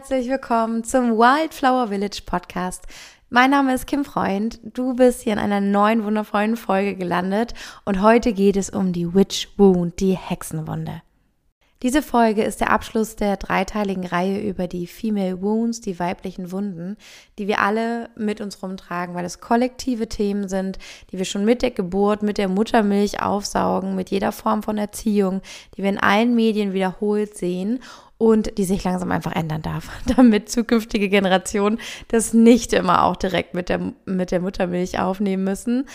herzlich willkommen zum Wildflower Village Podcast. Mein Name ist Kim Freund. Du bist hier in einer neuen wundervollen Folge gelandet und heute geht es um die Witch Wound, die Hexenwunde. Diese Folge ist der Abschluss der dreiteiligen Reihe über die Female Wounds, die weiblichen Wunden, die wir alle mit uns rumtragen, weil es kollektive Themen sind, die wir schon mit der Geburt, mit der Muttermilch aufsaugen, mit jeder Form von Erziehung, die wir in allen Medien wiederholt sehen und die sich langsam einfach ändern darf, damit zukünftige Generationen das nicht immer auch direkt mit der, mit der Muttermilch aufnehmen müssen.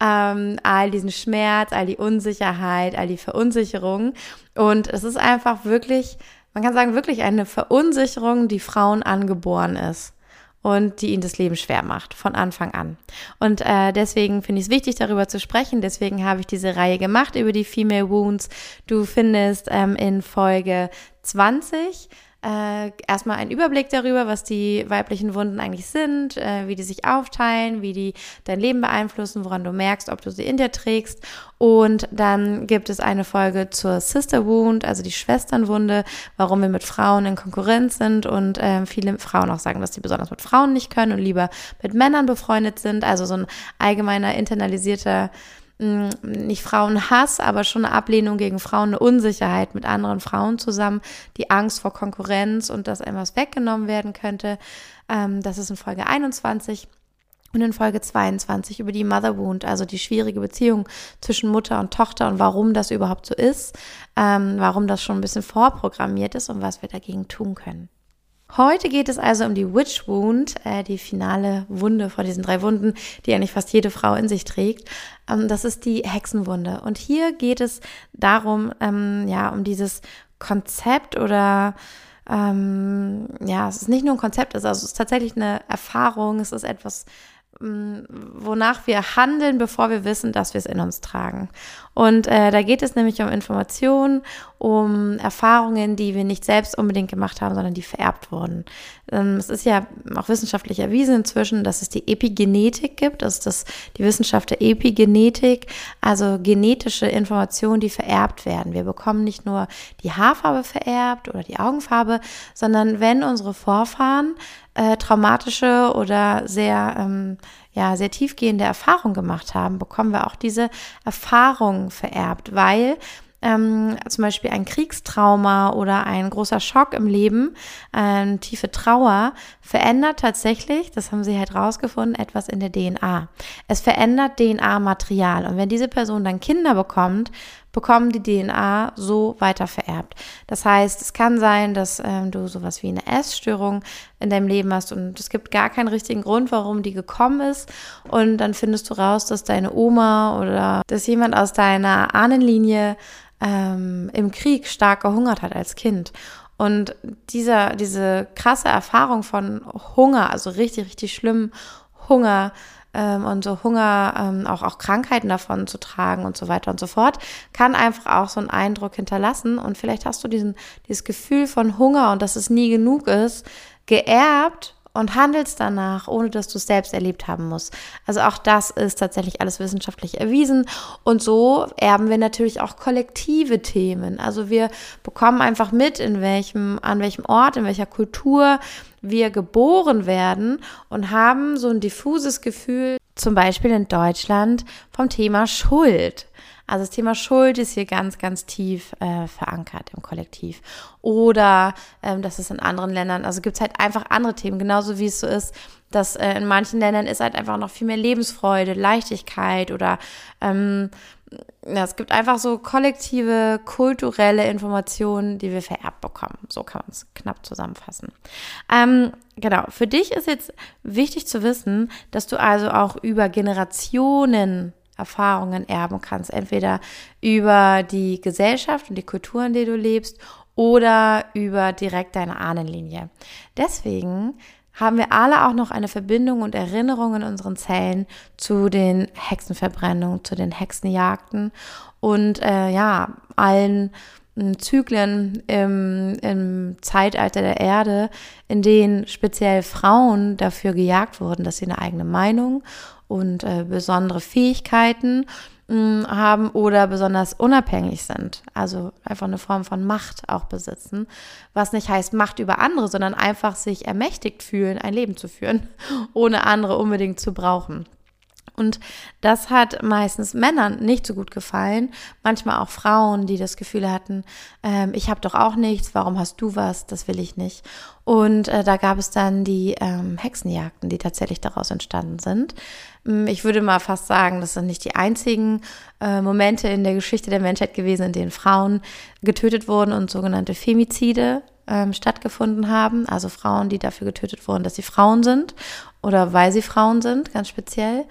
Ähm, all diesen Schmerz, all die Unsicherheit, all die Verunsicherung. Und es ist einfach wirklich, man kann sagen, wirklich eine Verunsicherung, die Frauen angeboren ist und die ihnen das Leben schwer macht, von Anfang an. Und äh, deswegen finde ich es wichtig, darüber zu sprechen. Deswegen habe ich diese Reihe gemacht über die Female Wounds. Du findest ähm, in Folge 20 äh, erstmal einen Überblick darüber, was die weiblichen Wunden eigentlich sind, äh, wie die sich aufteilen, wie die dein Leben beeinflussen, woran du merkst, ob du sie in dir trägst. Und dann gibt es eine Folge zur Sister Wound, also die Schwesternwunde, warum wir mit Frauen in Konkurrenz sind und äh, viele Frauen auch sagen, dass sie besonders mit Frauen nicht können und lieber mit Männern befreundet sind. Also so ein allgemeiner internalisierter nicht Frauenhass, aber schon eine Ablehnung gegen Frauen, eine Unsicherheit mit anderen Frauen zusammen, die Angst vor Konkurrenz und dass etwas weggenommen werden könnte. Ähm, das ist in Folge 21. Und in Folge 22 über die Mother Wound, also die schwierige Beziehung zwischen Mutter und Tochter und warum das überhaupt so ist, ähm, warum das schon ein bisschen vorprogrammiert ist und was wir dagegen tun können. Heute geht es also um die Witch Wound, äh, die finale Wunde von diesen drei Wunden, die eigentlich fast jede Frau in sich trägt. Ähm, das ist die Hexenwunde. Und hier geht es darum, ähm, ja, um dieses Konzept oder ähm, ja, es ist nicht nur ein Konzept, es ist, also es ist tatsächlich eine Erfahrung, es ist etwas wonach wir handeln, bevor wir wissen, dass wir es in uns tragen. Und äh, da geht es nämlich um Informationen, um Erfahrungen, die wir nicht selbst unbedingt gemacht haben, sondern die vererbt wurden. Ähm, es ist ja auch wissenschaftlich erwiesen inzwischen, dass es die Epigenetik gibt, das ist das, die Wissenschaft der Epigenetik, also genetische Informationen, die vererbt werden. Wir bekommen nicht nur die Haarfarbe vererbt oder die Augenfarbe, sondern wenn unsere Vorfahren äh, traumatische oder sehr, ähm, ja, sehr tiefgehende Erfahrungen gemacht haben, bekommen wir auch diese Erfahrungen vererbt, weil ähm, zum Beispiel ein Kriegstrauma oder ein großer Schock im Leben, eine tiefe Trauer, verändert tatsächlich, das haben sie halt rausgefunden, etwas in der DNA. Es verändert DNA-Material. Und wenn diese Person dann Kinder bekommt, bekommen die DNA so weiter vererbt. Das heißt, es kann sein, dass ähm, du sowas wie eine Essstörung in deinem Leben hast und es gibt gar keinen richtigen Grund, warum die gekommen ist. Und dann findest du raus, dass deine Oma oder dass jemand aus deiner Ahnenlinie ähm, im Krieg stark gehungert hat als Kind. Und dieser, diese krasse Erfahrung von Hunger, also richtig, richtig schlimm Hunger, ähm, und so Hunger, ähm, auch, auch Krankheiten davon zu tragen und so weiter und so fort, kann einfach auch so einen Eindruck hinterlassen. Und vielleicht hast du diesen, dieses Gefühl von Hunger und dass es nie genug ist, geerbt und handelst danach, ohne dass du es selbst erlebt haben musst. Also auch das ist tatsächlich alles wissenschaftlich erwiesen. Und so erben wir natürlich auch kollektive Themen. Also wir bekommen einfach mit, in welchem, an welchem Ort, in welcher Kultur wir geboren werden und haben so ein diffuses Gefühl, zum Beispiel in Deutschland, vom Thema Schuld. Also das Thema Schuld ist hier ganz, ganz tief äh, verankert im Kollektiv. Oder ähm, das ist in anderen Ländern, also gibt es halt einfach andere Themen, genauso wie es so ist, dass äh, in manchen Ländern ist halt einfach noch viel mehr Lebensfreude, Leichtigkeit oder ähm, ja, es gibt einfach so kollektive, kulturelle Informationen, die wir vererbt bekommen. So kann man es knapp zusammenfassen. Ähm, genau, für dich ist jetzt wichtig zu wissen, dass du also auch über Generationen Erfahrungen erben kannst. Entweder über die Gesellschaft und die Kultur, in der du lebst, oder über direkt deine Ahnenlinie. Deswegen haben wir alle auch noch eine Verbindung und Erinnerung in unseren Zellen zu den Hexenverbrennungen, zu den Hexenjagden und äh, ja, allen hm, Zyklen im, im Zeitalter der Erde, in denen speziell Frauen dafür gejagt wurden, dass sie eine eigene Meinung und äh, besondere Fähigkeiten haben oder besonders unabhängig sind. Also einfach eine Form von Macht auch besitzen. Was nicht heißt Macht über andere, sondern einfach sich ermächtigt fühlen, ein Leben zu führen, ohne andere unbedingt zu brauchen. Und das hat meistens Männern nicht so gut gefallen, manchmal auch Frauen, die das Gefühl hatten, ähm, ich habe doch auch nichts, warum hast du was, das will ich nicht. Und äh, da gab es dann die ähm, Hexenjagden, die tatsächlich daraus entstanden sind. Mm, ich würde mal fast sagen, das sind nicht die einzigen äh, Momente in der Geschichte der Menschheit gewesen, in denen Frauen getötet wurden und sogenannte Femizide ähm, stattgefunden haben. Also Frauen, die dafür getötet wurden, dass sie Frauen sind oder weil sie Frauen sind, ganz speziell.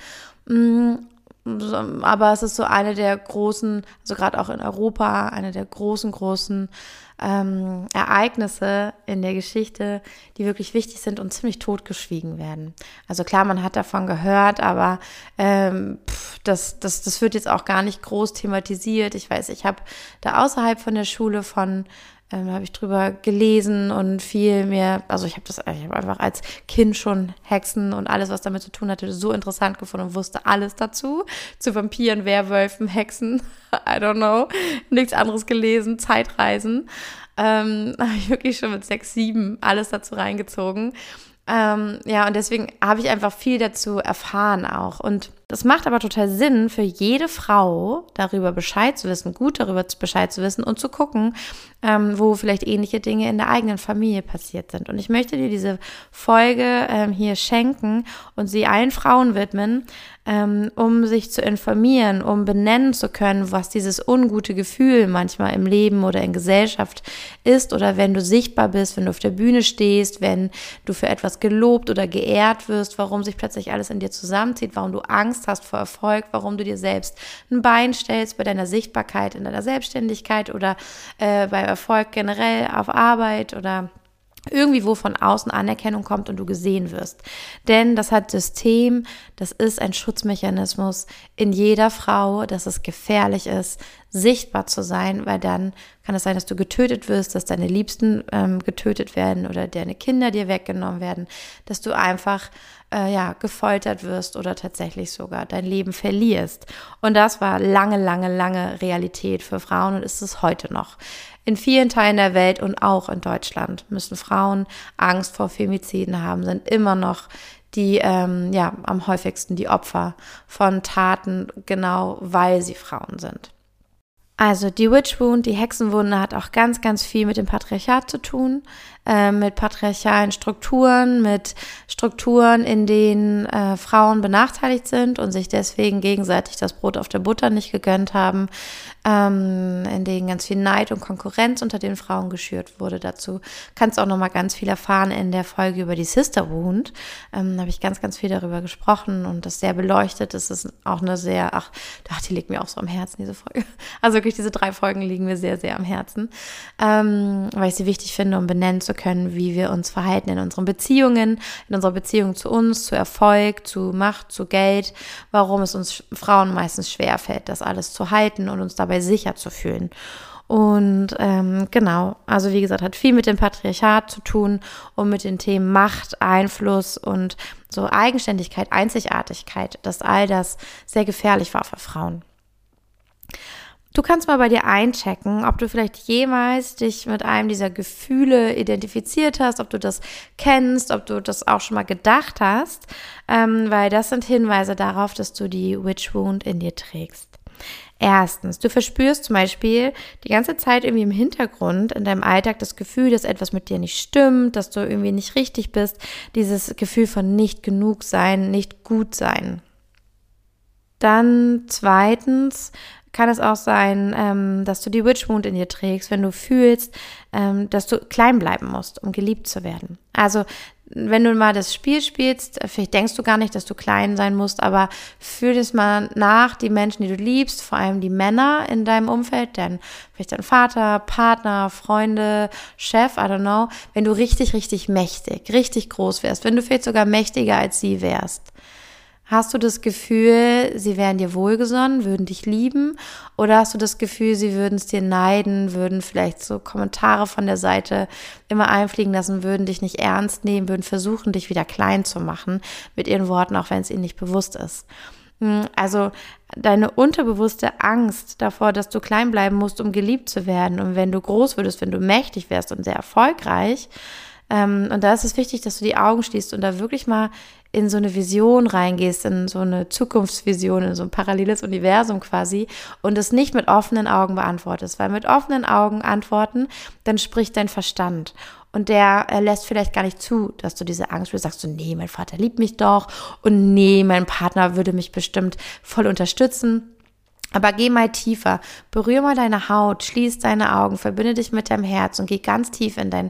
Mm, aber es ist so eine der großen, also gerade auch in Europa, eine der großen, großen ähm, Ereignisse in der Geschichte, die wirklich wichtig sind und ziemlich totgeschwiegen werden. Also klar, man hat davon gehört, aber ähm, pff, das, das, das wird jetzt auch gar nicht groß thematisiert. Ich weiß, ich habe da außerhalb von der Schule von ähm, habe ich drüber gelesen und viel mehr, also ich habe das ich hab einfach als Kind schon Hexen und alles, was damit zu tun hatte, so interessant gefunden und wusste alles dazu. Zu Vampiren, Werwölfen, Hexen, I don't know, nichts anderes gelesen, Zeitreisen. Ähm, habe ich wirklich schon mit sechs, sieben alles dazu reingezogen. Ähm, ja, und deswegen habe ich einfach viel dazu erfahren auch. Und das macht aber total Sinn für jede Frau, darüber Bescheid zu wissen, gut darüber Bescheid zu wissen und zu gucken, ähm, wo vielleicht ähnliche Dinge in der eigenen Familie passiert sind. Und ich möchte dir diese Folge ähm, hier schenken und sie allen Frauen widmen, ähm, um sich zu informieren, um benennen zu können, was dieses ungute Gefühl manchmal im Leben oder in Gesellschaft ist oder wenn du sichtbar bist, wenn du auf der Bühne stehst, wenn du für etwas gelobt oder geehrt wirst, warum sich plötzlich alles in dir zusammenzieht, warum du Angst hast vor Erfolg, warum du dir selbst ein Bein stellst bei deiner Sichtbarkeit in deiner Selbstständigkeit oder äh, bei Erfolg generell auf Arbeit oder irgendwie wo von außen Anerkennung kommt und du gesehen wirst. Denn das hat System, das ist ein Schutzmechanismus in jeder Frau, dass es gefährlich ist, sichtbar zu sein, weil dann kann es sein, dass du getötet wirst, dass deine Liebsten ähm, getötet werden oder deine Kinder dir weggenommen werden, dass du einfach äh, ja gefoltert wirst oder tatsächlich sogar dein Leben verlierst. Und das war lange, lange, lange Realität für Frauen und ist es heute noch. In vielen Teilen der Welt und auch in Deutschland müssen Frauen Angst vor Femiziden haben, sind immer noch die ähm, ja am häufigsten die Opfer von Taten, genau weil sie Frauen sind. Also die Witch Wound, die Hexenwunde hat auch ganz, ganz viel mit dem Patriarchat zu tun, äh, mit patriarchalen Strukturen, mit Strukturen, in denen äh, Frauen benachteiligt sind und sich deswegen gegenseitig das Brot auf der Butter nicht gegönnt haben, ähm, in denen ganz viel Neid und Konkurrenz unter den Frauen geschürt wurde. Dazu kannst du auch noch mal ganz viel erfahren in der Folge über die Sister Wound. Ähm, da habe ich ganz, ganz viel darüber gesprochen und das sehr beleuchtet. Das ist auch eine sehr, ach, die liegt mir auch so am Herzen, diese Folge. Also wirklich, diese drei Folgen liegen mir sehr, sehr am Herzen, ähm, weil ich sie wichtig finde, um benennen zu können, wie wir uns verhalten in unseren Beziehungen, in unserer Beziehung zu uns, zu Erfolg, zu Macht, zu Geld, warum es uns Frauen meistens schwerfällt, das alles zu halten und uns dabei dabei sicher zu fühlen. Und ähm, genau, also wie gesagt, hat viel mit dem Patriarchat zu tun und mit den Themen Macht, Einfluss und so Eigenständigkeit, Einzigartigkeit, dass all das sehr gefährlich war für Frauen. Du kannst mal bei dir einchecken, ob du vielleicht jemals dich mit einem dieser Gefühle identifiziert hast, ob du das kennst, ob du das auch schon mal gedacht hast, ähm, weil das sind Hinweise darauf, dass du die Witch Wound in dir trägst. Erstens, du verspürst zum Beispiel die ganze Zeit irgendwie im Hintergrund in deinem Alltag das Gefühl, dass etwas mit dir nicht stimmt, dass du irgendwie nicht richtig bist. Dieses Gefühl von nicht genug sein, nicht gut sein. Dann zweitens kann es auch sein, ähm, dass du die Witch Wound in dir trägst, wenn du fühlst, ähm, dass du klein bleiben musst, um geliebt zu werden. Also wenn du mal das Spiel spielst, vielleicht denkst du gar nicht, dass du klein sein musst, aber fühl es mal nach, die Menschen, die du liebst, vor allem die Männer in deinem Umfeld, denn vielleicht dein Vater, Partner, Freunde, Chef, I don't know, wenn du richtig, richtig mächtig, richtig groß wärst, wenn du vielleicht sogar mächtiger als sie wärst. Hast du das Gefühl, sie wären dir wohlgesonnen, würden dich lieben? Oder hast du das Gefühl, sie würden es dir neiden, würden vielleicht so Kommentare von der Seite immer einfliegen lassen, würden dich nicht ernst nehmen, würden versuchen, dich wieder klein zu machen mit ihren Worten, auch wenn es ihnen nicht bewusst ist? Hm, also deine unterbewusste Angst davor, dass du klein bleiben musst, um geliebt zu werden. Und wenn du groß würdest, wenn du mächtig wärst und sehr erfolgreich. Ähm, und da ist es wichtig, dass du die Augen schließt und da wirklich mal in so eine Vision reingehst, in so eine Zukunftsvision, in so ein paralleles Universum quasi und es nicht mit offenen Augen beantwortest. Weil mit offenen Augen antworten, dann spricht dein Verstand. Und der äh, lässt vielleicht gar nicht zu, dass du diese Angst spürst. Sagst du, nee, mein Vater liebt mich doch. Und nee, mein Partner würde mich bestimmt voll unterstützen. Aber geh mal tiefer, berühr mal deine Haut, schließ deine Augen, verbinde dich mit deinem Herz und geh ganz tief in dein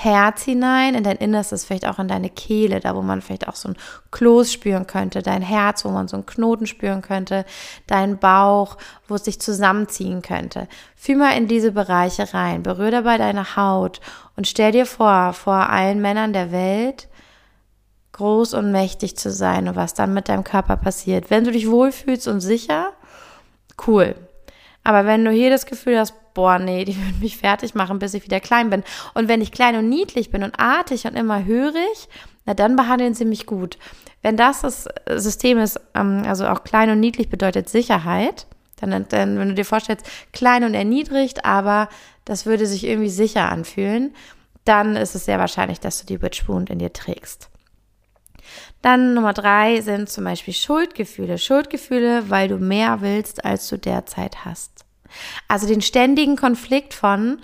Herz hinein, in dein Innerstes, vielleicht auch in deine Kehle, da wo man vielleicht auch so ein Kloß spüren könnte, dein Herz, wo man so einen Knoten spüren könnte, dein Bauch, wo es sich zusammenziehen könnte. Fühl mal in diese Bereiche rein, berühr dabei deine Haut und stell dir vor, vor allen Männern der Welt, groß und mächtig zu sein und was dann mit deinem Körper passiert. Wenn du dich wohlfühlst und sicher, cool. Aber wenn du hier das Gefühl hast, boah, nee, die würden mich fertig machen, bis ich wieder klein bin. Und wenn ich klein und niedlich bin und artig und immer hörig, na dann behandeln sie mich gut. Wenn das das System ist, ähm, also auch klein und niedlich bedeutet Sicherheit, dann, dann, wenn du dir vorstellst, klein und erniedrigt, aber das würde sich irgendwie sicher anfühlen, dann ist es sehr wahrscheinlich, dass du die Witch Wound in dir trägst. Dann Nummer drei sind zum Beispiel Schuldgefühle. Schuldgefühle, weil du mehr willst, als du derzeit hast. Also den ständigen Konflikt von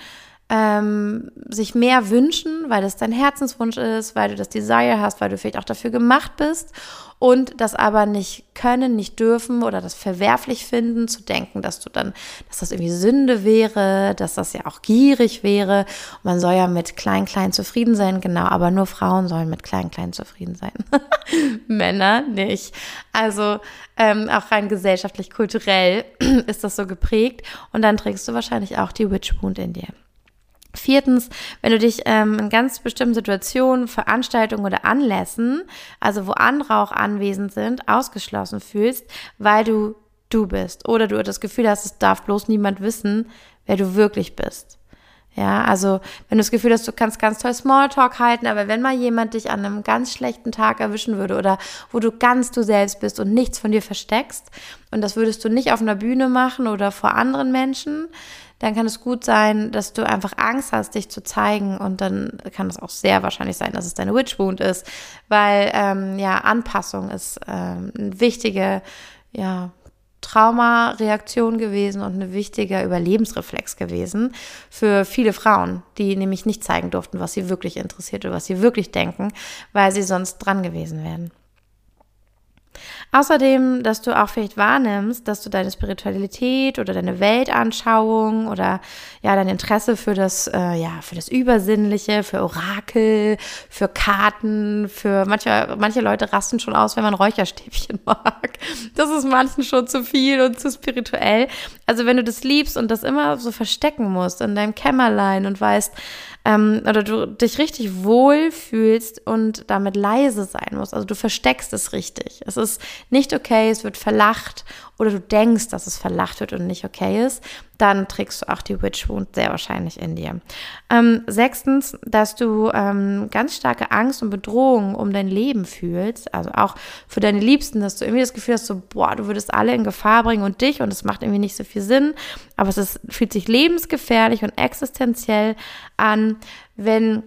ähm, sich mehr wünschen, weil das dein Herzenswunsch ist, weil du das Desire hast, weil du vielleicht auch dafür gemacht bist und das aber nicht können, nicht dürfen oder das verwerflich finden, zu denken, dass du dann, dass das irgendwie Sünde wäre, dass das ja auch gierig wäre. man soll ja mit klein, klein zufrieden sein, genau, aber nur Frauen sollen mit klein, klein zufrieden sein. Männer nicht. Also ähm, auch rein gesellschaftlich, kulturell ist das so geprägt und dann trägst du wahrscheinlich auch die Witch Wound in dir. Viertens, wenn du dich ähm, in ganz bestimmten Situationen, Veranstaltungen oder Anlässen, also wo andere auch anwesend sind, ausgeschlossen fühlst, weil du du bist oder du das Gefühl hast, es darf bloß niemand wissen, wer du wirklich bist. Ja, also wenn du das Gefühl hast, du kannst ganz toll Smalltalk halten, aber wenn mal jemand dich an einem ganz schlechten Tag erwischen würde oder wo du ganz du selbst bist und nichts von dir versteckst und das würdest du nicht auf einer Bühne machen oder vor anderen Menschen, dann kann es gut sein, dass du einfach Angst hast, dich zu zeigen und dann kann es auch sehr wahrscheinlich sein, dass es deine Witch Wound ist, weil ähm, ja Anpassung ist ähm, eine wichtige ja Traumareaktion gewesen und ein wichtiger Überlebensreflex gewesen für viele Frauen, die nämlich nicht zeigen durften, was sie wirklich interessiert oder was sie wirklich denken, weil sie sonst dran gewesen wären. Außerdem, dass du auch vielleicht wahrnimmst, dass du deine Spiritualität oder deine Weltanschauung oder ja dein Interesse für das äh, ja für das Übersinnliche, für Orakel, für Karten, für manche manche Leute rasten schon aus, wenn man Räucherstäbchen mag. Das ist manchen schon zu viel und zu spirituell. Also wenn du das liebst und das immer so verstecken musst in deinem Kämmerlein und weißt, ähm, oder du dich richtig wohl fühlst und damit leise sein musst. Also du versteckst es richtig. Es ist nicht okay, es wird verlacht oder du denkst, dass es verlacht wird und nicht okay ist, dann trägst du auch die Witch Wound sehr wahrscheinlich in dir. Ähm, sechstens, dass du ähm, ganz starke Angst und Bedrohung um dein Leben fühlst, also auch für deine Liebsten, dass du irgendwie das Gefühl hast, so, boah, du würdest alle in Gefahr bringen und dich und es macht irgendwie nicht so viel Sinn, aber es ist, fühlt sich lebensgefährlich und existenziell an, wenn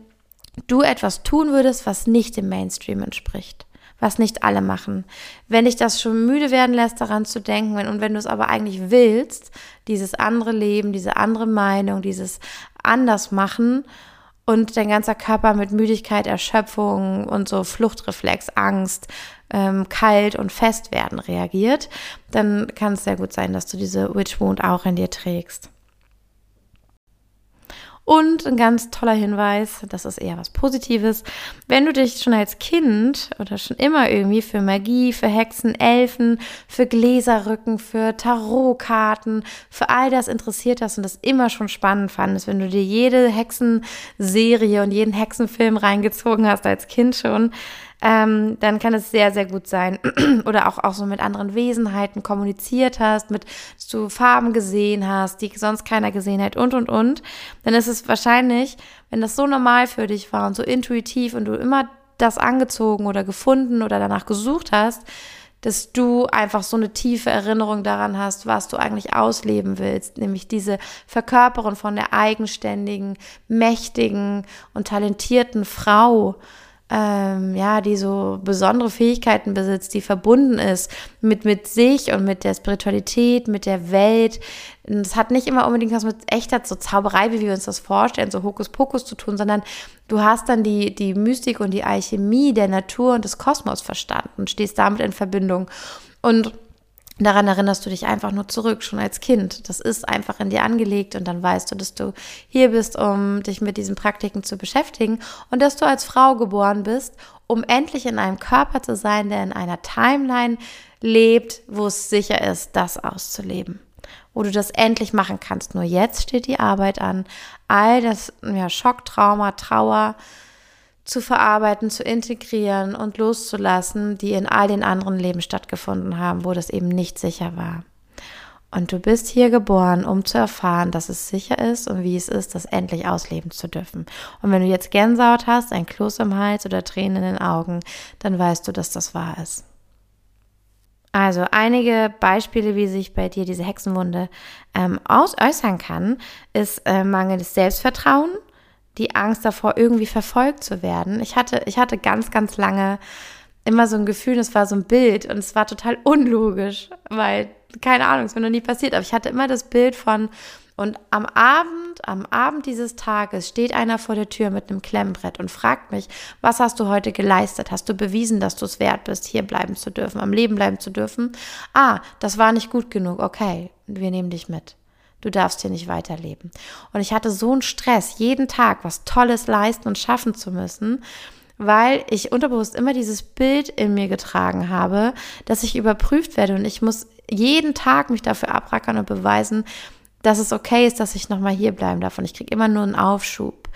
du etwas tun würdest, was nicht dem Mainstream entspricht was nicht alle machen. Wenn dich das schon müde werden lässt, daran zu denken, und wenn du es aber eigentlich willst, dieses andere Leben, diese andere Meinung, dieses anders machen und dein ganzer Körper mit Müdigkeit, Erschöpfung und so Fluchtreflex, Angst, ähm, kalt und fest werden reagiert, dann kann es sehr gut sein, dass du diese Witch Wound auch in dir trägst. Und ein ganz toller Hinweis, das ist eher was Positives, wenn du dich schon als Kind oder schon immer irgendwie für Magie, für Hexen, Elfen, für Gläserrücken, für Tarotkarten, für all das interessiert hast und das immer schon spannend fandest, wenn du dir jede Hexenserie und jeden Hexenfilm reingezogen hast als Kind schon, ähm, dann kann es sehr, sehr gut sein. Oder auch, auch so mit anderen Wesenheiten kommuniziert hast, mit, dass du Farben gesehen hast, die sonst keiner gesehen hat und, und, und. Dann ist es wahrscheinlich, wenn das so normal für dich war und so intuitiv und du immer das angezogen oder gefunden oder danach gesucht hast, dass du einfach so eine tiefe Erinnerung daran hast, was du eigentlich ausleben willst, nämlich diese Verkörperung von der eigenständigen, mächtigen und talentierten Frau, ähm, ja, die so besondere Fähigkeiten besitzt, die verbunden ist mit, mit sich und mit der Spiritualität, mit der Welt. Es hat nicht immer unbedingt was mit echter so Zauberei, wie wir uns das vorstellen, so Hokuspokus zu tun, sondern du hast dann die, die Mystik und die Alchemie der Natur und des Kosmos verstanden und stehst damit in Verbindung. Und Daran erinnerst du dich einfach nur zurück, schon als Kind. Das ist einfach in dir angelegt und dann weißt du, dass du hier bist, um dich mit diesen Praktiken zu beschäftigen und dass du als Frau geboren bist, um endlich in einem Körper zu sein, der in einer Timeline lebt, wo es sicher ist, das auszuleben. Wo du das endlich machen kannst. Nur jetzt steht die Arbeit an. All das ja, Schock, Trauma, Trauer, zu verarbeiten, zu integrieren und loszulassen, die in all den anderen Leben stattgefunden haben, wo das eben nicht sicher war. Und du bist hier geboren, um zu erfahren, dass es sicher ist und wie es ist, das endlich ausleben zu dürfen. Und wenn du jetzt Gänsehaut hast, ein Kloß im Hals oder Tränen in den Augen, dann weißt du, dass das wahr ist. Also einige Beispiele, wie sich bei dir diese Hexenwunde ähm, aus äußern kann, ist äh, mangelndes Selbstvertrauen, die Angst davor, irgendwie verfolgt zu werden. Ich hatte, ich hatte ganz, ganz lange immer so ein Gefühl, es war so ein Bild und es war total unlogisch, weil, keine Ahnung, es mir noch nie passiert, aber ich hatte immer das Bild von, und am Abend, am Abend dieses Tages steht einer vor der Tür mit einem Klemmbrett und fragt mich, was hast du heute geleistet? Hast du bewiesen, dass du es wert bist, hier bleiben zu dürfen, am Leben bleiben zu dürfen? Ah, das war nicht gut genug. Okay, wir nehmen dich mit. Du darfst hier nicht weiterleben. Und ich hatte so einen Stress, jeden Tag was Tolles leisten und schaffen zu müssen, weil ich unterbewusst immer dieses Bild in mir getragen habe, dass ich überprüft werde und ich muss jeden Tag mich dafür abrackern und beweisen, dass es okay ist, dass ich nochmal hier bleiben darf und ich kriege immer nur einen Aufschub.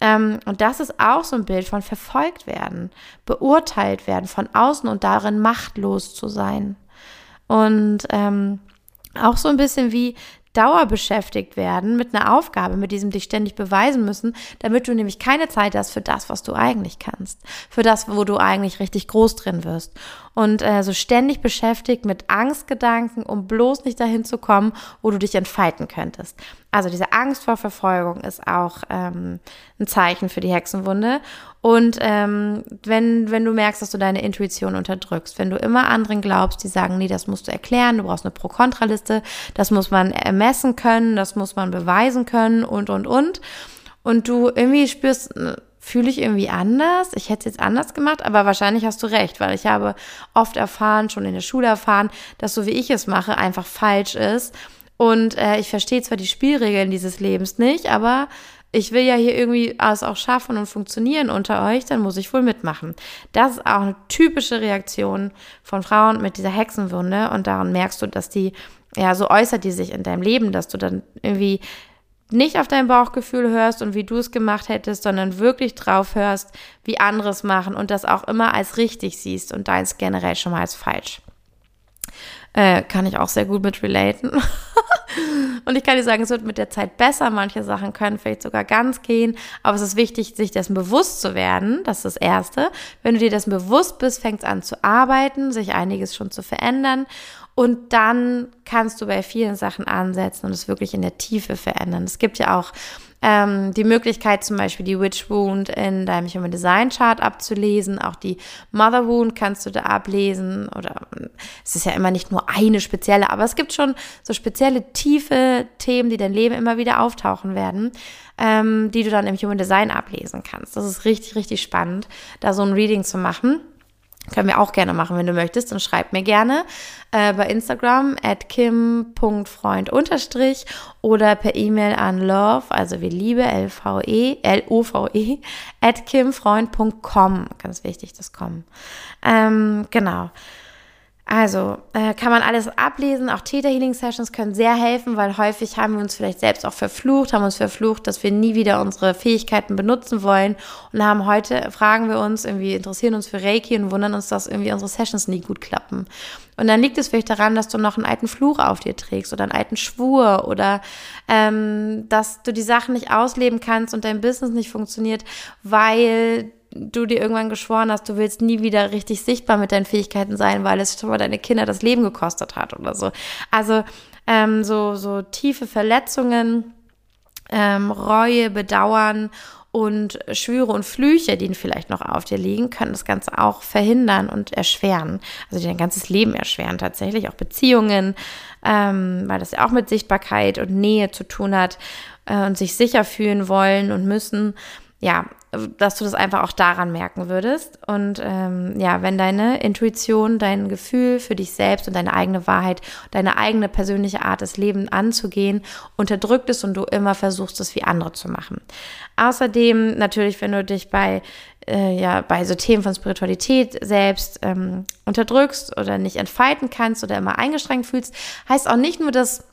Ähm, und das ist auch so ein Bild von verfolgt werden, beurteilt werden von außen und darin machtlos zu sein. Und ähm, auch so ein bisschen wie Dauer beschäftigt werden mit einer Aufgabe, mit diesem dich ständig beweisen müssen, damit du nämlich keine Zeit hast für das, was du eigentlich kannst, für das, wo du eigentlich richtig groß drin wirst. Und äh, so ständig beschäftigt mit Angstgedanken, um bloß nicht dahin zu kommen, wo du dich entfalten könntest. Also diese Angst vor Verfolgung ist auch ähm, ein Zeichen für die Hexenwunde. Und ähm, wenn, wenn du merkst, dass du deine Intuition unterdrückst, wenn du immer anderen glaubst, die sagen, nee, das musst du erklären, du brauchst eine Pro-Kontra-Liste, das muss man ermessen können, das muss man beweisen können und, und, und. Und du irgendwie spürst, fühle ich irgendwie anders. Ich hätte es jetzt anders gemacht, aber wahrscheinlich hast du recht, weil ich habe oft erfahren, schon in der Schule erfahren, dass so wie ich es mache, einfach falsch ist und äh, ich verstehe zwar die Spielregeln dieses Lebens nicht, aber ich will ja hier irgendwie alles auch schaffen und funktionieren unter euch, dann muss ich wohl mitmachen. Das ist auch eine typische Reaktion von Frauen mit dieser Hexenwunde und daran merkst du, dass die, ja, so äußert die sich in deinem Leben, dass du dann irgendwie nicht auf dein Bauchgefühl hörst und wie du es gemacht hättest, sondern wirklich drauf hörst, wie andere es machen und das auch immer als richtig siehst und deins generell schon mal als falsch. Äh, kann ich auch sehr gut mit relaten. und ich kann dir sagen, es wird mit der Zeit besser. Manche Sachen können vielleicht sogar ganz gehen. Aber es ist wichtig, sich dessen bewusst zu werden. Das ist das Erste. Wenn du dir dessen bewusst bist, fängt es an zu arbeiten, sich einiges schon zu verändern. Und dann kannst du bei vielen Sachen ansetzen und es wirklich in der Tiefe verändern. Es gibt ja auch ähm, die Möglichkeit, zum Beispiel die Witch Wound in deinem Human Design Chart abzulesen. Auch die Mother Wound kannst du da ablesen. Oder es ist ja immer nicht nur eine spezielle, aber es gibt schon so spezielle tiefe Themen, die dein Leben immer wieder auftauchen werden. Ähm, die du dann im Human Design ablesen kannst. Das ist richtig, richtig spannend, da so ein Reading zu machen. Können wir auch gerne machen, wenn du möchtest. Dann schreib mir gerne äh, bei Instagram at kim.freund unterstrich oder per E-Mail an love, also wie Liebe, L-V-E, L-O-V-E, at kimfreund.com. Ganz wichtig, das kommen. Ähm, genau. Also äh, kann man alles ablesen. Auch Theta Healing Sessions können sehr helfen, weil häufig haben wir uns vielleicht selbst auch verflucht, haben uns verflucht, dass wir nie wieder unsere Fähigkeiten benutzen wollen und haben heute fragen wir uns irgendwie interessieren uns für Reiki und wundern uns, dass irgendwie unsere Sessions nie gut klappen. Und dann liegt es vielleicht daran, dass du noch einen alten Fluch auf dir trägst oder einen alten Schwur oder ähm, dass du die Sachen nicht ausleben kannst und dein Business nicht funktioniert, weil du dir irgendwann geschworen hast, du willst nie wieder richtig sichtbar mit deinen Fähigkeiten sein, weil es schon mal deine Kinder das Leben gekostet hat oder so. Also ähm, so, so tiefe Verletzungen, ähm, Reue, Bedauern und Schwüre und Flüche, die vielleicht noch auf dir liegen, können das Ganze auch verhindern und erschweren. Also dein ganzes Leben erschweren, tatsächlich auch Beziehungen, ähm, weil das ja auch mit Sichtbarkeit und Nähe zu tun hat äh, und sich sicher fühlen wollen und müssen. Ja, dass du das einfach auch daran merken würdest. Und ähm, ja, wenn deine Intuition, dein Gefühl für dich selbst und deine eigene Wahrheit, deine eigene persönliche Art, das Leben anzugehen, unterdrückt ist und du immer versuchst, es wie andere zu machen. Außerdem natürlich, wenn du dich bei äh, ja bei so Themen von Spiritualität selbst ähm, unterdrückst oder nicht entfalten kannst oder immer eingeschränkt fühlst, heißt auch nicht nur, dass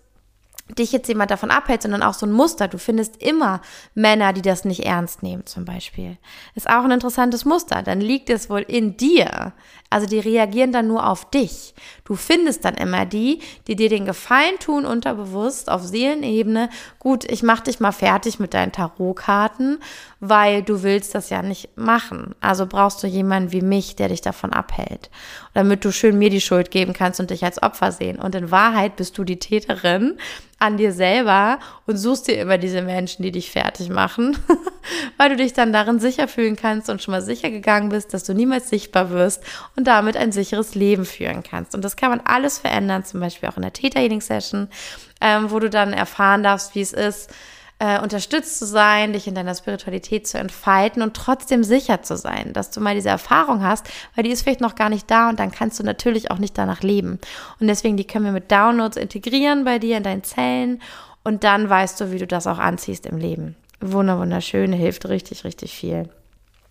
dich jetzt jemand davon abhält, sondern auch so ein Muster. Du findest immer Männer, die das nicht ernst nehmen, zum Beispiel. Ist auch ein interessantes Muster. Dann liegt es wohl in dir. Also die reagieren dann nur auf dich. Du findest dann immer die, die dir den Gefallen tun, unterbewusst, auf Seelenebene. Gut, ich mach dich mal fertig mit deinen Tarotkarten, weil du willst das ja nicht machen. Also brauchst du jemanden wie mich, der dich davon abhält. Damit du schön mir die Schuld geben kannst und dich als Opfer sehen. Und in Wahrheit bist du die Täterin an dir selber und suchst dir immer diese Menschen, die dich fertig machen, weil du dich dann darin sicher fühlen kannst und schon mal sicher gegangen bist, dass du niemals sichtbar wirst und damit ein sicheres Leben führen kannst. Und das kann man alles verändern, zum Beispiel auch in der Theta Healing Session, ähm, wo du dann erfahren darfst, wie es ist, äh, unterstützt zu sein, dich in deiner Spiritualität zu entfalten und trotzdem sicher zu sein, dass du mal diese Erfahrung hast, weil die ist vielleicht noch gar nicht da und dann kannst du natürlich auch nicht danach leben. Und deswegen, die können wir mit Downloads integrieren bei dir in deinen Zellen und dann weißt du, wie du das auch anziehst im Leben. Wunder, wunderschön, hilft richtig, richtig viel.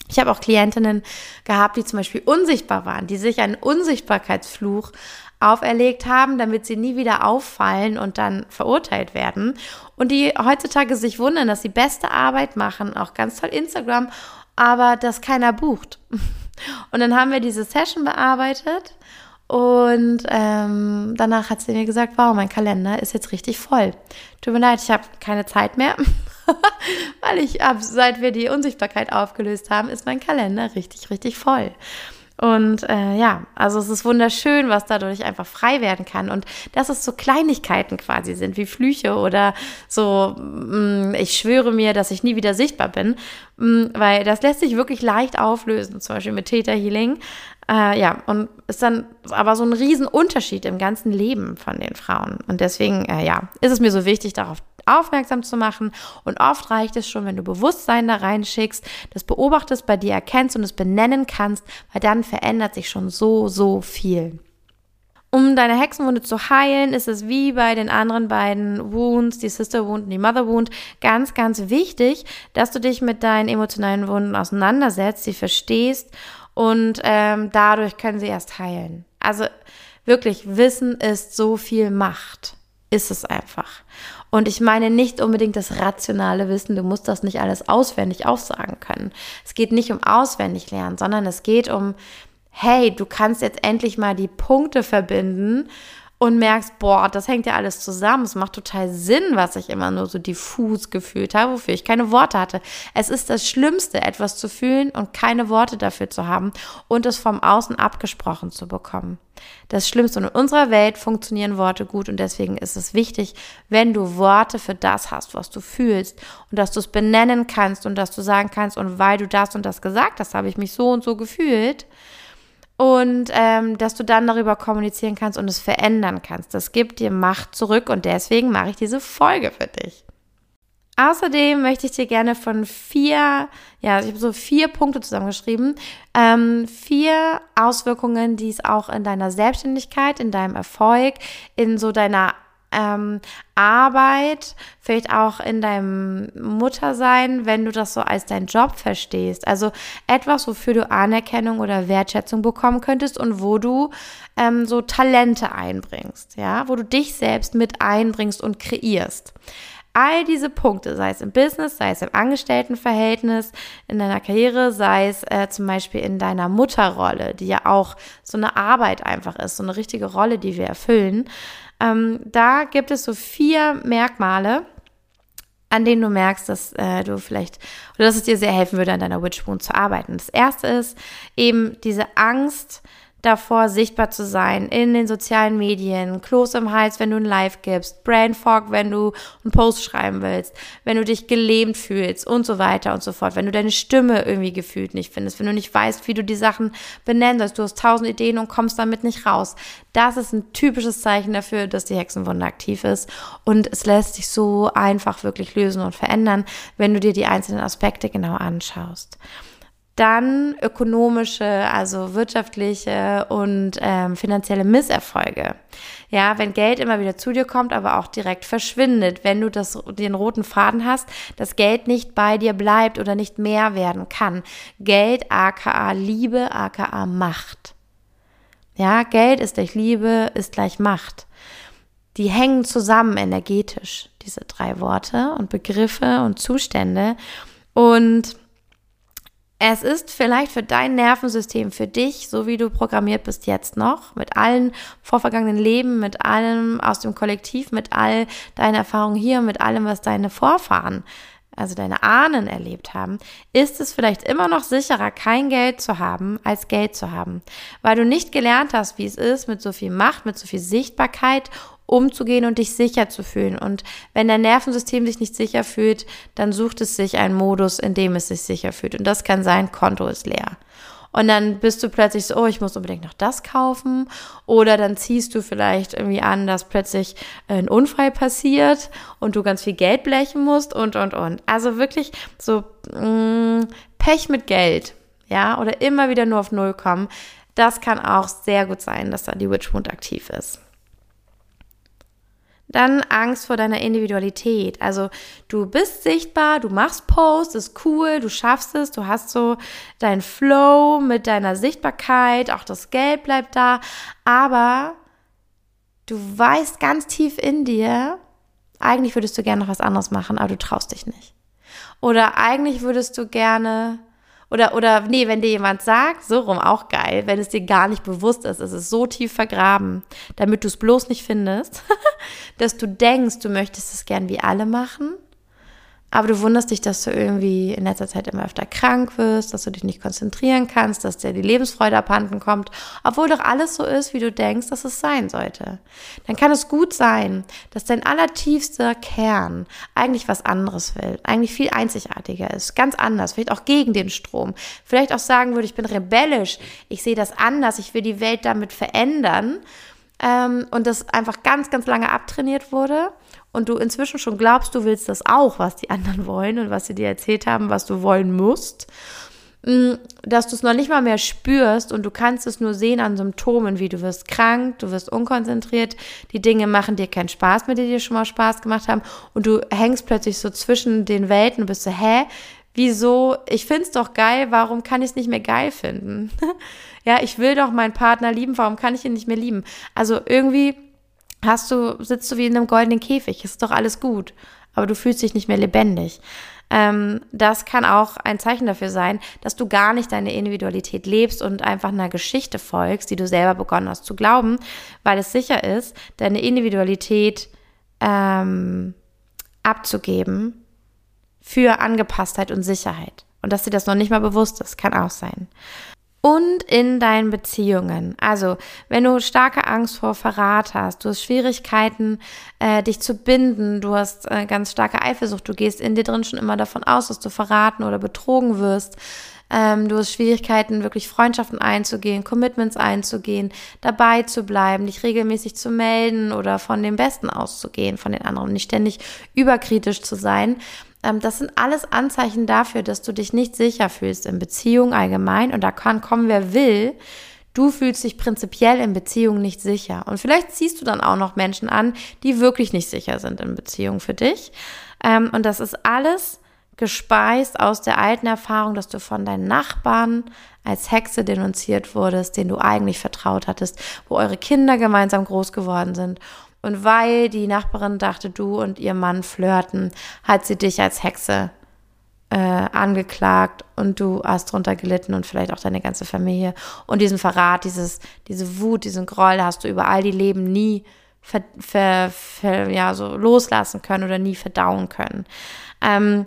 Ich habe auch Klientinnen gehabt, die zum Beispiel unsichtbar waren, die sich einen Unsichtbarkeitsfluch auferlegt haben, damit sie nie wieder auffallen und dann verurteilt werden. Und die heutzutage sich wundern, dass sie beste Arbeit machen, auch ganz toll Instagram, aber dass keiner bucht. Und dann haben wir diese Session bearbeitet und ähm, danach hat sie mir gesagt, wow, mein Kalender ist jetzt richtig voll. Tut mir leid, ich habe keine Zeit mehr, weil ich ab, seit wir die Unsichtbarkeit aufgelöst haben, ist mein Kalender richtig, richtig voll. Und äh, ja, also es ist wunderschön, was dadurch einfach frei werden kann. Und dass es so Kleinigkeiten quasi sind, wie Flüche oder so, mh, mm, ich schwöre mir, dass ich nie wieder sichtbar bin, mh, mm, weil das lässt sich wirklich leicht auflösen, zum Beispiel mit Theta Healing. Äh, ja, und ist dann aber so ein Riesenunterschied im ganzen Leben von den Frauen. Und deswegen, äh, ja, ist es mir so wichtig, darauf aufmerksam zu machen. Und oft reicht es schon, wenn du Bewusstsein da reinschickst, das beobachtest, bei dir erkennst und es benennen kannst, weil dann verändert sich schon so, so viel. Um deine Hexenwunde zu heilen, ist es wie bei den anderen beiden Wounds, die Sister Wound und die Mother Wound, ganz, ganz wichtig, dass du dich mit deinen emotionalen Wunden auseinandersetzt, sie verstehst und ähm, dadurch können sie erst heilen. Also wirklich, Wissen ist so viel Macht. Ist es einfach. Und ich meine nicht unbedingt das rationale Wissen, du musst das nicht alles auswendig aufsagen können. Es geht nicht um auswendig lernen, sondern es geht um, hey, du kannst jetzt endlich mal die Punkte verbinden und merkst, boah, das hängt ja alles zusammen. Es macht total Sinn, was ich immer nur so diffus gefühlt habe, wofür ich keine Worte hatte. Es ist das Schlimmste, etwas zu fühlen und keine Worte dafür zu haben und es vom Außen abgesprochen zu bekommen. Das Schlimmste. Und in unserer Welt funktionieren Worte gut und deswegen ist es wichtig, wenn du Worte für das hast, was du fühlst und dass du es benennen kannst und dass du sagen kannst, und weil du das und das gesagt hast, habe ich mich so und so gefühlt und ähm, dass du dann darüber kommunizieren kannst und es verändern kannst. Das gibt dir Macht zurück und deswegen mache ich diese Folge für dich. Außerdem möchte ich dir gerne von vier, ja, ich habe so vier Punkte zusammengeschrieben, ähm, vier Auswirkungen, die es auch in deiner Selbstständigkeit, in deinem Erfolg, in so deiner ähm, Arbeit, vielleicht auch in deinem Muttersein, wenn du das so als dein Job verstehst. Also etwas, wofür du Anerkennung oder Wertschätzung bekommen könntest und wo du ähm, so Talente einbringst, ja, wo du dich selbst mit einbringst und kreierst. All diese Punkte, sei es im Business, sei es im Angestelltenverhältnis, in deiner Karriere, sei es äh, zum Beispiel in deiner Mutterrolle, die ja auch so eine Arbeit einfach ist, so eine richtige Rolle, die wir erfüllen, ähm, da gibt es so vier Merkmale, an denen du merkst, dass äh, du vielleicht oder dass es dir sehr helfen würde, an deiner Witch Wound zu arbeiten. Das erste ist eben diese Angst, davor, sichtbar zu sein in den sozialen Medien, Kloß im Hals, wenn du ein Live gibst, Brain Fog, wenn du einen Post schreiben willst, wenn du dich gelähmt fühlst und so weiter und so fort, wenn du deine Stimme irgendwie gefühlt nicht findest, wenn du nicht weißt, wie du die Sachen benennen sollst, du hast tausend Ideen und kommst damit nicht raus. Das ist ein typisches Zeichen dafür, dass die Hexenwunde aktiv ist und es lässt sich so einfach wirklich lösen und verändern, wenn du dir die einzelnen Aspekte genau anschaust. Dann ökonomische, also wirtschaftliche und ähm, finanzielle Misserfolge. Ja, wenn Geld immer wieder zu dir kommt, aber auch direkt verschwindet, wenn du das, den roten Faden hast, dass Geld nicht bei dir bleibt oder nicht mehr werden kann. Geld, aka Liebe, aka Macht. Ja, Geld ist gleich Liebe, ist gleich Macht. Die hängen zusammen energetisch, diese drei Worte und Begriffe und Zustände. Und es ist vielleicht für dein Nervensystem, für dich, so wie du programmiert bist jetzt noch, mit allen vorvergangenen Leben, mit allem aus dem Kollektiv, mit all deinen Erfahrungen hier, mit allem, was deine Vorfahren, also deine Ahnen erlebt haben, ist es vielleicht immer noch sicherer, kein Geld zu haben, als Geld zu haben. Weil du nicht gelernt hast, wie es ist, mit so viel Macht, mit so viel Sichtbarkeit umzugehen und dich sicher zu fühlen. Und wenn dein Nervensystem sich nicht sicher fühlt, dann sucht es sich einen Modus, in dem es sich sicher fühlt. Und das kann sein, Konto ist leer. Und dann bist du plötzlich so, oh, ich muss unbedingt noch das kaufen. Oder dann ziehst du vielleicht irgendwie an, dass plötzlich ein Unfall passiert und du ganz viel Geld blechen musst und, und, und. Also wirklich so mh, mm, Pech mit Geld. Ja, oder immer wieder nur auf Null kommen. Das kann auch sehr gut sein, dass da die Witchwound aktiv ist. Dann Angst vor deiner Individualität. Also du bist sichtbar, du machst Posts, ist cool, du schaffst es, du hast so dein Flow mit deiner Sichtbarkeit, auch das Geld bleibt da, aber du weißt ganz tief in dir, eigentlich würdest du gerne noch was anderes machen, aber du traust dich nicht. Oder eigentlich würdest du gerne oder, oder, nee, wenn dir jemand sagt, so rum auch geil, wenn es dir gar nicht bewusst ist, es ist so tief vergraben, damit du es bloß nicht findest, dass du denkst, du möchtest es gern wie alle machen aber du wunderst dich, dass du irgendwie in letzter Zeit immer öfter krank wirst, dass du dich nicht konzentrieren kannst, dass dir die Lebensfreude abhanden kommt, obwohl doch alles so ist, wie du denkst, dass es sein sollte. Dann kann es gut sein, dass dein allertiefster Kern eigentlich was anderes will, eigentlich viel einzigartiger ist, ganz anders, vielleicht auch gegen den Strom, vielleicht auch sagen würde, ich bin rebellisch, ich sehe das anders, ich will die Welt damit verändern ähm, und das einfach ganz, ganz lange abtrainiert wurde und du inzwischen schon glaubst, du willst das auch, was die anderen wollen und was sie dir erzählt haben, was du wollen musst, mm, dass du es noch nicht mal mehr spürst und du kannst es nur sehen an Symptomen, wie du wirst krank, du wirst unkonzentriert, die Dinge machen dir keinen Spaß mehr, die dir schon mal Spaß gemacht haben und du hängst plötzlich so zwischen den Welten und bist so, hä, wieso, ich find's doch geil, warum kann ich es nicht mehr geil finden? ja, ich will doch meinen Partner lieben, warum kann ich ihn nicht mehr lieben? Also irgendwie hast du, sitzt du wie in einem goldenen Käfig, ist doch alles gut, aber du fühlst dich nicht mehr lebendig. Ähm, das kann auch ein Zeichen dafür sein, dass du gar nicht deine Individualität lebst und einfach einer Geschichte folgst, die du selber begonnen hast zu glauben, weil es sicher ist, deine Individualität ähm, abzugeben für Angepasstheit und Sicherheit. Und dass dir das noch nicht mal bewusst ist, kann auch sein und in deinen Beziehungen. Also, wenn du starke Angst vor Verrat hast, du hast Schwierigkeiten, äh, dich zu binden, du hast äh, ganz starke Eifersucht, du gehst in dir drin schon immer davon aus, dass du verraten oder betrogen wirst. Ähm, du hast Schwierigkeiten, wirklich Freundschaften einzugehen, Commitments einzugehen, dabei zu bleiben, dich regelmäßig zu melden oder von dem Besten auszugehen, von den anderen, nicht ständig überkritisch zu sein das sind alles Anzeichen dafür, dass du dich nicht sicher fühlst in Beziehungen allgemein. Und da kann kommen, wer will. Du fühlst dich prinzipiell in Beziehungen nicht sicher. Und vielleicht ziehst du dann auch noch Menschen an, die wirklich nicht sicher sind in Beziehungen für dich. Ähm, und das ist alles gespeist aus der alten Erfahrung, dass du von deinen Nachbarn als Hexe denunziert wurdest, den du eigentlich vertraut hattest, wo eure Kinder gemeinsam groß geworden sind und weil die Nachbarin dachte, du und ihr Mann flirten, hat sie dich als Hexe äh, angeklagt und du hast drunter gelitten und vielleicht auch deine ganze Familie. Und diesen Verrat, dieses, diese Wut, diesen Groll hast du über all die Leben nie ver, ver, ver, ja, so loslassen können oder nie verdauen können. Ähm,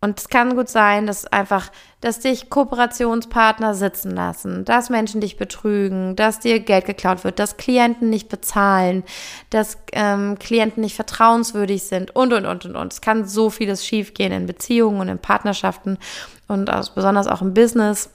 und es kann gut sein, dass einfach, dass dich Kooperationspartner sitzen lassen, dass Menschen dich betrügen, dass dir Geld geklaut wird, dass Klienten nicht bezahlen, dass ähm, Klienten nicht vertrauenswürdig sind und, und, und, und, und. Es kann so vieles schiefgehen in Beziehungen und in Partnerschaften und also besonders auch im Business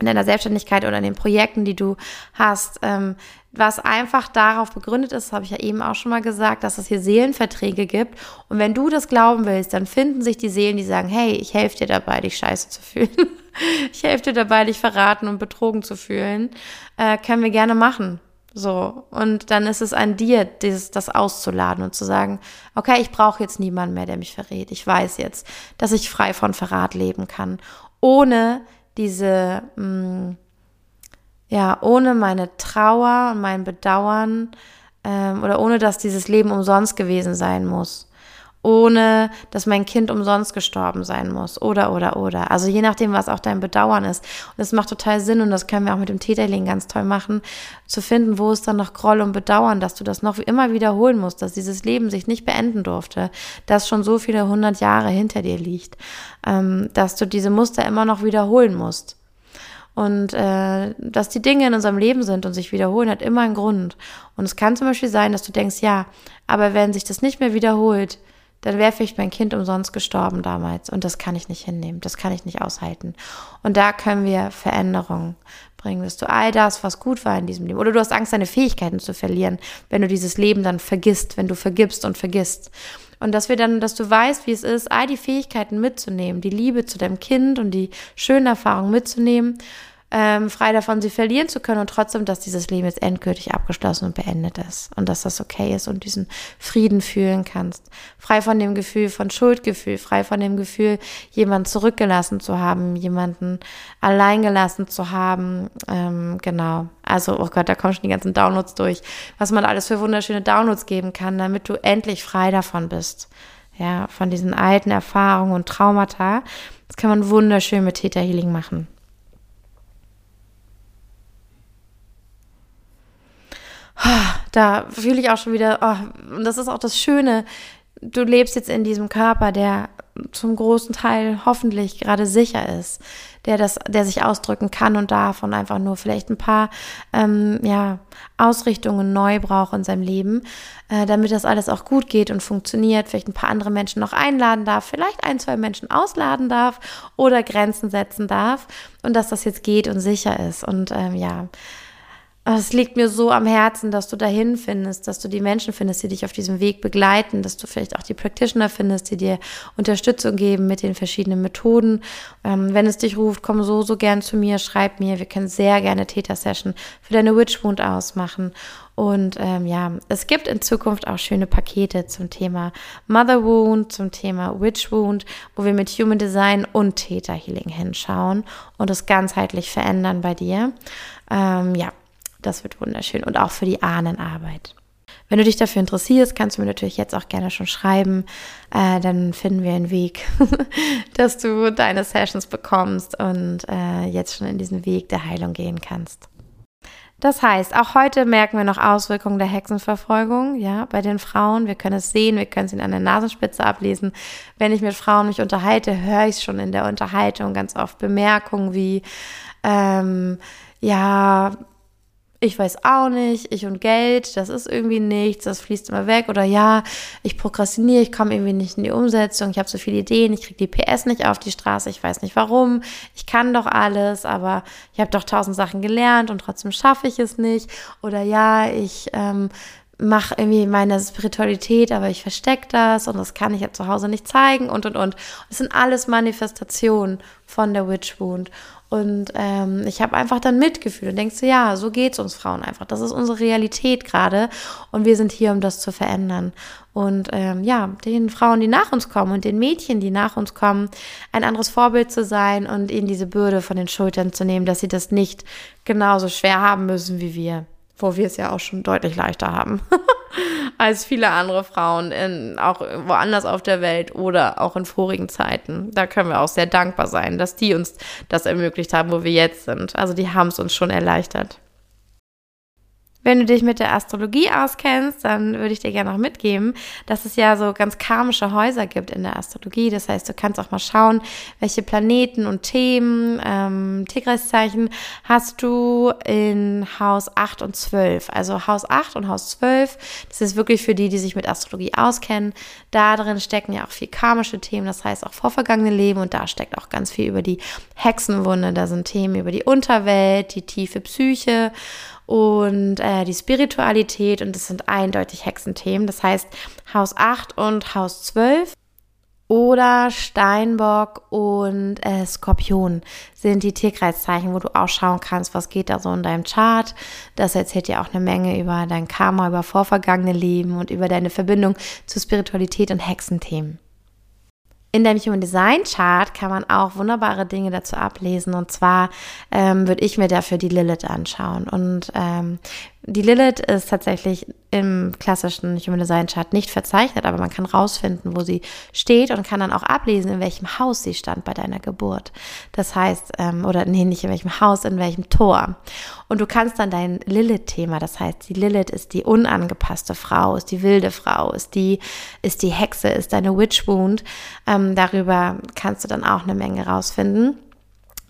in deiner Selbstständigkeit oder in den Projekten, die du hast, ähm, was einfach darauf begründet ist, habe ich ja eben auch schon mal gesagt, dass es hier Seelenverträge gibt. Und wenn du das glauben willst, dann finden sich die Seelen, die sagen, hey, ich helfe dir dabei, dich scheiße zu fühlen. ich helfe dir dabei, dich verraten und betrogen zu fühlen. Äh, können wir gerne machen. So. Und dann ist es an dir, dieses, das auszuladen und zu sagen, okay, ich brauche jetzt niemanden mehr, der mich verrät. Ich weiß jetzt, dass ich frei von Verrat leben kann. Ohne diese, mh, mm, ja, ohne meine Trauer und mein Bedauern ähm, oder ohne dass dieses Leben umsonst gewesen sein muss. Ohne dass mein Kind umsonst gestorben sein muss. Oder, oder, oder. Also je nachdem, was auch dein Bedauern ist. Und es macht total Sinn, und das können wir auch mit dem Täterling ganz toll machen, zu finden, wo ist dann noch Groll und Bedauern, dass du das noch immer wiederholen musst, dass dieses Leben sich nicht beenden durfte, dass schon so viele hundert Jahre hinter dir liegt, ähm, dass du diese Muster immer noch wiederholen musst. Und äh, dass die Dinge in unserem Leben sind und sich wiederholen, hat immer einen Grund. Und es kann zum Beispiel sein, dass du denkst, ja, aber wenn sich das nicht mehr wiederholt, dann wäre vielleicht mein Kind umsonst gestorben damals. Und das kann ich nicht hinnehmen. Das kann ich nicht aushalten. Und da können wir Veränderungen bringen, dass du all das, was gut war in diesem Leben, oder du hast Angst, deine Fähigkeiten zu verlieren, wenn du dieses Leben dann vergisst, wenn du vergibst und vergisst. Und dass wir dann, dass du weißt, wie es ist, all die Fähigkeiten mitzunehmen, die Liebe zu deinem Kind und die schönen Erfahrungen mitzunehmen ähm, frei davon, sie verlieren zu können und trotzdem, dass dieses Leben jetzt endgültig abgeschlossen und beendet ist und dass das okay ist und diesen Frieden fühlen kannst. Frei von dem Gefühl von Schuldgefühl, frei von dem Gefühl, jemanden zurückgelassen zu haben, jemanden allein gelassen zu haben. Ähm, genau. Also, oh Gott, da kommen schon die ganzen Downloads durch, was man alles für wunderschöne Downloads geben kann, damit du endlich frei davon bist. Ja, von diesen alten Erfahrungen und Traumata. Das kann man wunderschön mit Theta Healing machen. Da fühle ich auch schon wieder, oh, und das ist auch das Schöne, du lebst jetzt in diesem Körper, der zum großen Teil hoffentlich gerade sicher ist, der das, der sich ausdrücken kann und darf und einfach nur vielleicht ein paar ähm, ja, Ausrichtungen neu braucht in seinem Leben, äh, damit das alles auch gut geht und funktioniert, vielleicht ein paar andere Menschen noch einladen darf, vielleicht ein, zwei Menschen ausladen darf oder Grenzen setzen darf und dass das jetzt geht und sicher ist. Und ähm, ja, es liegt mir so am Herzen, dass du dahin findest, dass du die Menschen findest, die dich auf diesem Weg begleiten, dass du vielleicht auch die Practitioner findest, die dir Unterstützung geben mit den verschiedenen Methoden. Ähm, wenn es dich ruft, komm so, so gern zu mir, schreib mir. Wir können sehr gerne Täter-Session für deine Witch Wound ausmachen. Und ähm, ja, es gibt in Zukunft auch schöne Pakete zum Thema Mother Wound, zum Thema Witch Wound, wo wir mit Human Design und Täter Healing hinschauen und es ganzheitlich verändern bei dir. Ähm, ja, das wird wunderschön und auch für die Ahnenarbeit. Wenn du dich dafür interessierst, kannst du mir natürlich jetzt auch gerne schon schreiben. Äh, dann finden wir einen Weg, dass du deine Sessions bekommst und äh, jetzt schon in diesen Weg der Heilung gehen kannst. Das heißt, auch heute merken wir noch Auswirkungen der Hexenverfolgung, ja, bei den Frauen. Wir können es sehen, wir können es in einer Nasenspitze ablesen. Wenn ich mit Frauen mich unterhalte, höre ich es schon in der Unterhaltung ganz oft Bemerkungen wie, ähm, ja, ich weiß auch nicht, ich und Geld, das ist irgendwie nichts, das fließt immer weg. Oder ja, ich prokrastiniere, ich komme irgendwie nicht in die Umsetzung, ich habe so viele Ideen, ich kriege die PS nicht auf die Straße, ich weiß nicht warum, ich kann doch alles, aber ich habe doch tausend Sachen gelernt und trotzdem schaffe ich es nicht. Oder ja, ich ähm, mache irgendwie meine Spiritualität, aber ich verstecke das und das kann ich ja zu Hause nicht zeigen und und und. Das sind alles Manifestationen von der Witch Wound. Und ähm, ich habe einfach dann Mitgefühl und denkst so, ja, so geht's uns Frauen einfach. Das ist unsere Realität gerade und wir sind hier, um das zu verändern. Und ähm, ja, den Frauen, die nach uns kommen und den Mädchen, die nach uns kommen, ein anderes Vorbild zu sein und ihnen diese Bürde von den Schultern zu nehmen, dass sie das nicht genauso schwer haben müssen wie wir wo wir es ja auch schon deutlich leichter haben als viele andere Frauen, in, auch woanders auf der Welt oder auch in vorigen Zeiten. Da können wir auch sehr dankbar sein, dass die uns das ermöglicht haben, wo wir jetzt sind. Also die haben es uns schon erleichtert. Wenn du dich mit der Astrologie auskennst, dann würde ich dir gerne noch mitgeben, dass es ja so ganz karmische Häuser gibt in der Astrologie. Das heißt, du kannst auch mal schauen, welche Planeten und Themen, ähm, Tierkreiszeichen hast du in Haus 8 und 12. Also Haus 8 und Haus 12, das ist wirklich für die, die sich mit Astrologie auskennen. Da drin stecken ja auch viel karmische Themen, das heißt auch vorvergangene Leben und da steckt auch ganz viel über die Hexenwunde. Da sind Themen über die Unterwelt, die tiefe Psyche und äh, die Spiritualität und das sind eindeutig Hexenthemen. Das heißt Haus 8 und Haus 12 oder Steinbock und äh, Skorpion sind die Tierkreiszeichen, wo du auch schauen kannst, was geht da so in deinem Chart. Das erzählt dir auch eine Menge über dein Karma, über vorvergangene Leben und über deine Verbindung zu Spiritualität und Hexenthemen. In dem Human Design Chart kann man auch wunderbare Dinge dazu ablesen. Und zwar ähm, würde ich mir dafür die Lilith anschauen. Und ähm, die Lilith ist tatsächlich im klassischen Human Design Chart nicht verzeichnet, aber man kann rausfinden, wo sie steht und kann dann auch ablesen, in welchem Haus sie stand bei deiner Geburt. Das heißt, ähm, oder nee, nicht in welchem Haus, in welchem Tor. Und du kannst dann dein Lilith-Thema, das heißt, die Lilith ist die unangepasste Frau, ist die wilde Frau, ist die, ist die Hexe, ist deine Witch Wound. Ähm, darüber kannst du dann auch eine Menge rausfinden.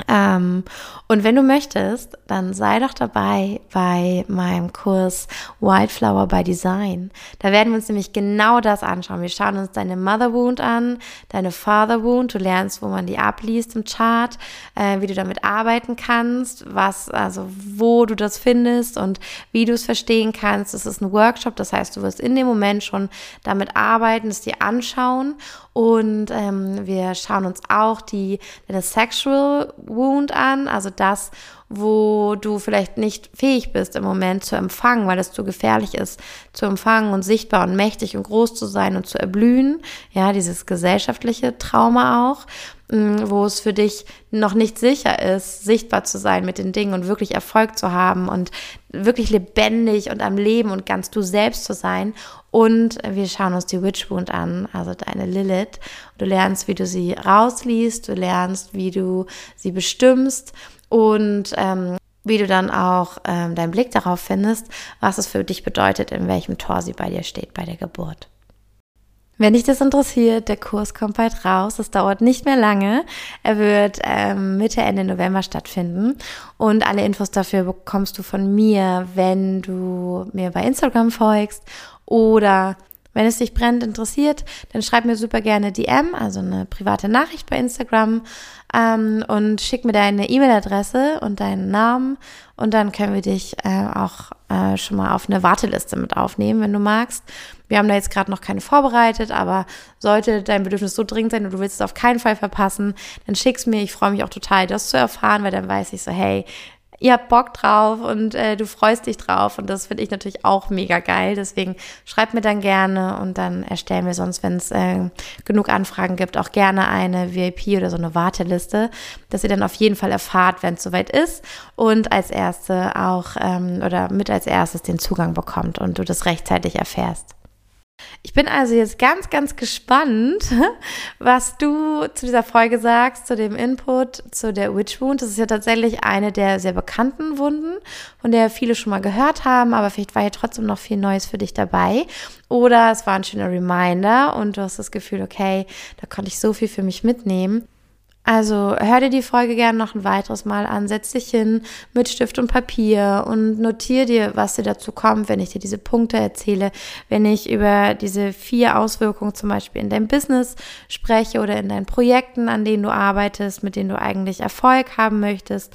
Ähm, und wenn du möchtest, dann sei doch dabei bei meinem Kurs Wildflower by Design. Da werden wir uns nämlich genau das anschauen. Wir schauen uns deine Mother Wound an, deine Father Wound. Du lernst, wo man die abliest im Chart, äh, wie du damit arbeiten kannst, was, also wo du das findest und wie du es verstehen kannst. Es ist ein Workshop, das heißt, du wirst in dem Moment schon damit arbeiten, es dir anschauen und ähm, wir schauen uns auch die, deine Sexual Wound an, also das, wo du vielleicht nicht fähig bist im Moment zu empfangen, weil es zu gefährlich ist, zu empfangen und sichtbar und mächtig und groß zu sein und zu erblühen. Ja, dieses gesellschaftliche Trauma auch, wo es für dich noch nicht sicher ist, sichtbar zu sein mit den Dingen und wirklich Erfolg zu haben und wirklich lebendig und am Leben und ganz du selbst zu sein. Und wir schauen uns die Witch Wound an, also deine Lilith. Du lernst, wie du sie rausliest, du lernst, wie du sie bestimmst und ähm, wie du dann auch ähm, deinen Blick darauf findest, was es für dich bedeutet, in welchem Tor sie bei dir steht bei der Geburt. Wenn dich das interessiert, der Kurs kommt bald raus. Es dauert nicht mehr lange. Er wird ähm, Mitte, Ende November stattfinden. Und alle Infos dafür bekommst du von mir, wenn du mir bei Instagram folgst oder wenn es dich brennend interessiert, dann schreib mir super gerne DM, also eine private Nachricht bei Instagram ähm, und schick mir deine E-Mail-Adresse und deinen Namen und dann können wir dich äh, auch äh, schon mal auf eine Warteliste mit aufnehmen, wenn du magst. Wir haben da jetzt gerade noch keine vorbereitet, aber sollte dein Bedürfnis so dringend sein und du willst es auf keinen Fall verpassen, dann schick's mir. Ich freue mich auch total, das zu erfahren, weil dann weiß ich so, hey, ihr habt Bock drauf und äh, du freust dich drauf und das finde ich natürlich auch mega geil. Deswegen schreibt mir dann gerne und dann erstellen wir sonst, wenn es äh, genug Anfragen gibt, auch gerne eine VIP oder so eine Warteliste, dass ihr dann auf jeden Fall erfahrt, wenn es soweit ist und als erste auch ähm, oder mit als erstes den Zugang bekommt und du das rechtzeitig erfährst. Ich bin also jetzt ganz, ganz gespannt, was du zu dieser Folge sagst, zu dem Input, zu der Witch Wound. Das ist ja tatsächlich eine der sehr bekannten Wunden, von der viele schon mal gehört haben, aber vielleicht war ja trotzdem noch viel Neues für dich dabei. Oder es war ein schöner Reminder und du hast das Gefühl, okay, da konnte ich so viel für mich mitnehmen. Also hör dir die Folge gerne noch ein weiteres Mal an, setz dich hin mit Stift und Papier und notier dir, was dir dazu kommt, wenn ich dir diese Punkte erzähle, wenn ich über diese vier Auswirkungen zum Beispiel in deinem Business spreche oder in deinen Projekten, an denen du arbeitest, mit denen du eigentlich Erfolg haben möchtest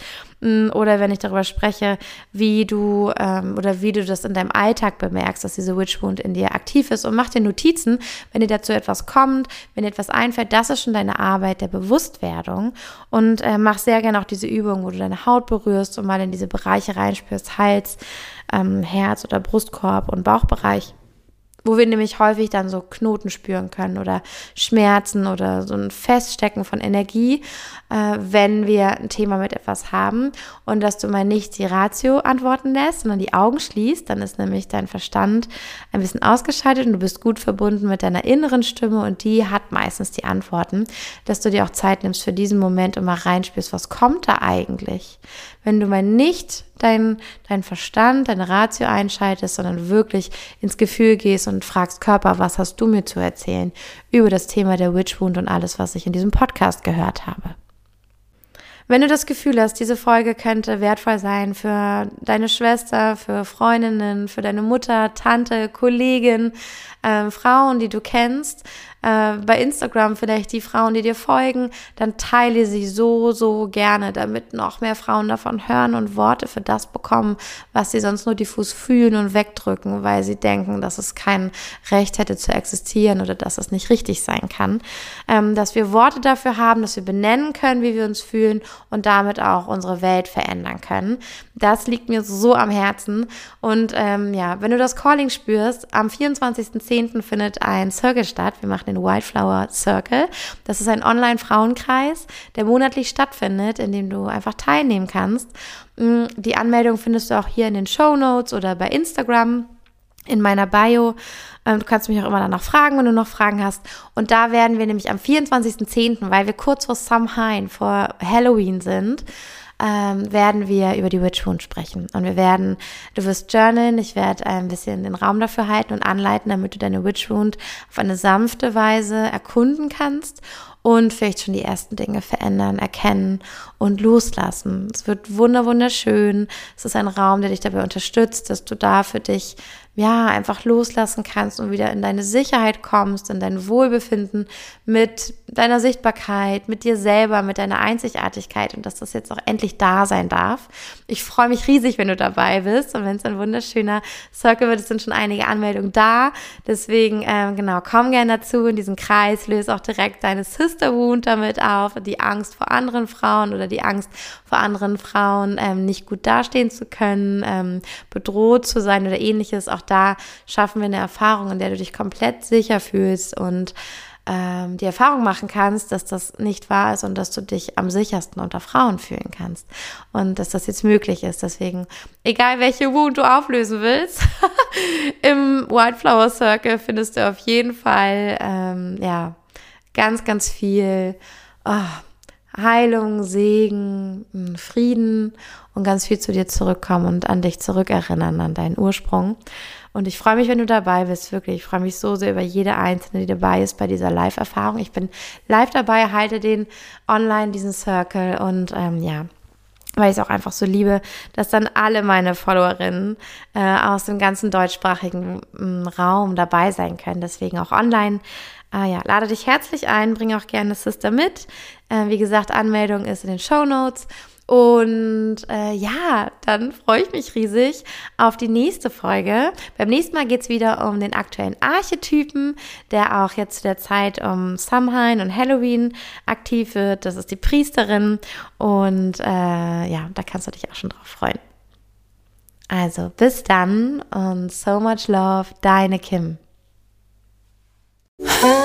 oder wenn ich darüber spreche, wie du ähm, oder wie du das in deinem Alltag bemerkst, dass diese Witchwound in dir aktiv ist und mach dir Notizen, wenn dir dazu etwas kommt, wenn dir etwas einfällt, das ist schon deine Arbeit der Bewusstwerdung und äh, mach sehr gerne auch diese Übung, wo du deine Haut berührst und mal in diese Bereiche reinspürst, Hals, ähm, Herz oder Brustkorb und Bauchbereich wo wir nämlich häufig dann so Knoten spüren können oder Schmerzen oder so ein Feststecken von Energie, äh, wenn wir ein Thema mit etwas haben und dass du mal nicht die Ratio antworten lässt, sondern die Augen schließt, dann ist nämlich dein Verstand ein bisschen ausgeschaltet und du bist gut verbunden mit deiner inneren Stimme und die hat meistens die Antworten, dass du dir auch Zeit nimmst für diesen Moment und mal reinspürst, was kommt da eigentlich? Wenn du mal nicht dein, dein Verstand, deine Ratio einschaltest, sondern wirklich ins Gefühl gehst und fragst, Körper, was hast du mir zu erzählen über das Thema der Witch Wound und alles, was ich in diesem Podcast gehört habe. Wenn du das Gefühl hast, diese Folge könnte wertvoll sein für deine Schwester, für Freundinnen, für deine Mutter, Tante, Kollegin, äh, Frauen, die du kennst, äh, bei Instagram vielleicht die Frauen, die dir folgen, dann teile sie so, so gerne, damit noch mehr Frauen davon hören und Worte für das bekommen, was sie sonst nur diffus fühlen und wegdrücken, weil sie denken, dass es kein Recht hätte zu existieren oder dass es nicht richtig sein kann. Ähm, dass wir Worte dafür haben, dass wir benennen können, wie wir uns fühlen und damit auch unsere Welt verändern können. Das liegt mir so am Herzen. Und ähm, ja, wenn du das Calling spürst, am 24.10. findet ein Circle statt. Wir machen den Wildflower Circle. Das ist ein Online-Frauenkreis, der monatlich stattfindet, in dem du einfach teilnehmen kannst. Mm, die Anmeldung findest du auch hier in den Show Notes oder bei Instagram in meiner Bio. Ähm, du kannst mich auch immer danach fragen, wenn du noch Fragen hast. Und da werden wir nämlich am 24.10., weil wir kurz vor Samhain, vor Halloween sind, ähm, werden wir über die Witch Wound sprechen. Und wir werden, du wirst journalen, ich werde ein bisschen den Raum dafür halten und anleiten, damit du deine Witch Wound auf eine sanfte Weise erkunden kannst und vielleicht schon die ersten Dinge verändern, erkennen und loslassen. Es wird wunder wunderschön. Es ist ein Raum, der dich dabei unterstützt, dass du da für dich ja, einfach loslassen kannst und wieder in deine Sicherheit kommst, in dein Wohlbefinden mit deiner Sichtbarkeit, mit dir selber, mit deiner Einzigartigkeit und dass das jetzt auch endlich da sein darf. Ich freue mich riesig, wenn du dabei bist und wenn es ein wunderschöner Circle wird, es sind schon einige Anmeldungen da. Deswegen, ähm, genau, komm gerne dazu in diesen Kreis, löse auch direkt deine Sister Wound damit auf, die Angst vor anderen Frauen oder die Angst vor anderen Frauen, ähm, nicht gut dastehen zu können, ähm, bedroht zu sein oder ähnliches. Auch da schaffen wir eine Erfahrung, in der du dich komplett sicher fühlst und ähm, die Erfahrung machen kannst, dass das nicht wahr ist und dass du dich am sichersten unter Frauen fühlen kannst und dass das jetzt möglich ist. Deswegen, egal welche Wound du auflösen willst, im Wildflower Circle findest du auf jeden Fall ähm, ja ganz, ganz viel oh, Heilung, Segen, Frieden und ganz viel zu dir zurückkommen und an dich zurückerinnern, an deinen Ursprung. Und ich freue mich, wenn du dabei bist, wirklich. Ich freue mich so sehr über jede Einzelne, die dabei ist bei dieser Live-Erfahrung. Ich bin live dabei, halte den online, diesen Circle und ähm, ja, weil ich es auch einfach so liebe, dass dann alle meine Followerinnen äh, aus dem ganzen deutschsprachigen äh, Raum dabei sein können. Deswegen auch online. Äh, ja, lade dich herzlich ein, bring auch gerne Sister mit. Äh, wie gesagt, Anmeldung ist in den Show Notes. Und äh, ja, dann freue ich mich riesig auf die nächste Folge. Beim nächsten Mal geht es wieder um den aktuellen Archetypen, der auch jetzt zu der Zeit um Samhain und Halloween aktiv wird. Das ist die Priesterin. Und äh, ja, da kannst du dich auch schon drauf freuen. Also bis dann und so much love, deine Kim. 啊。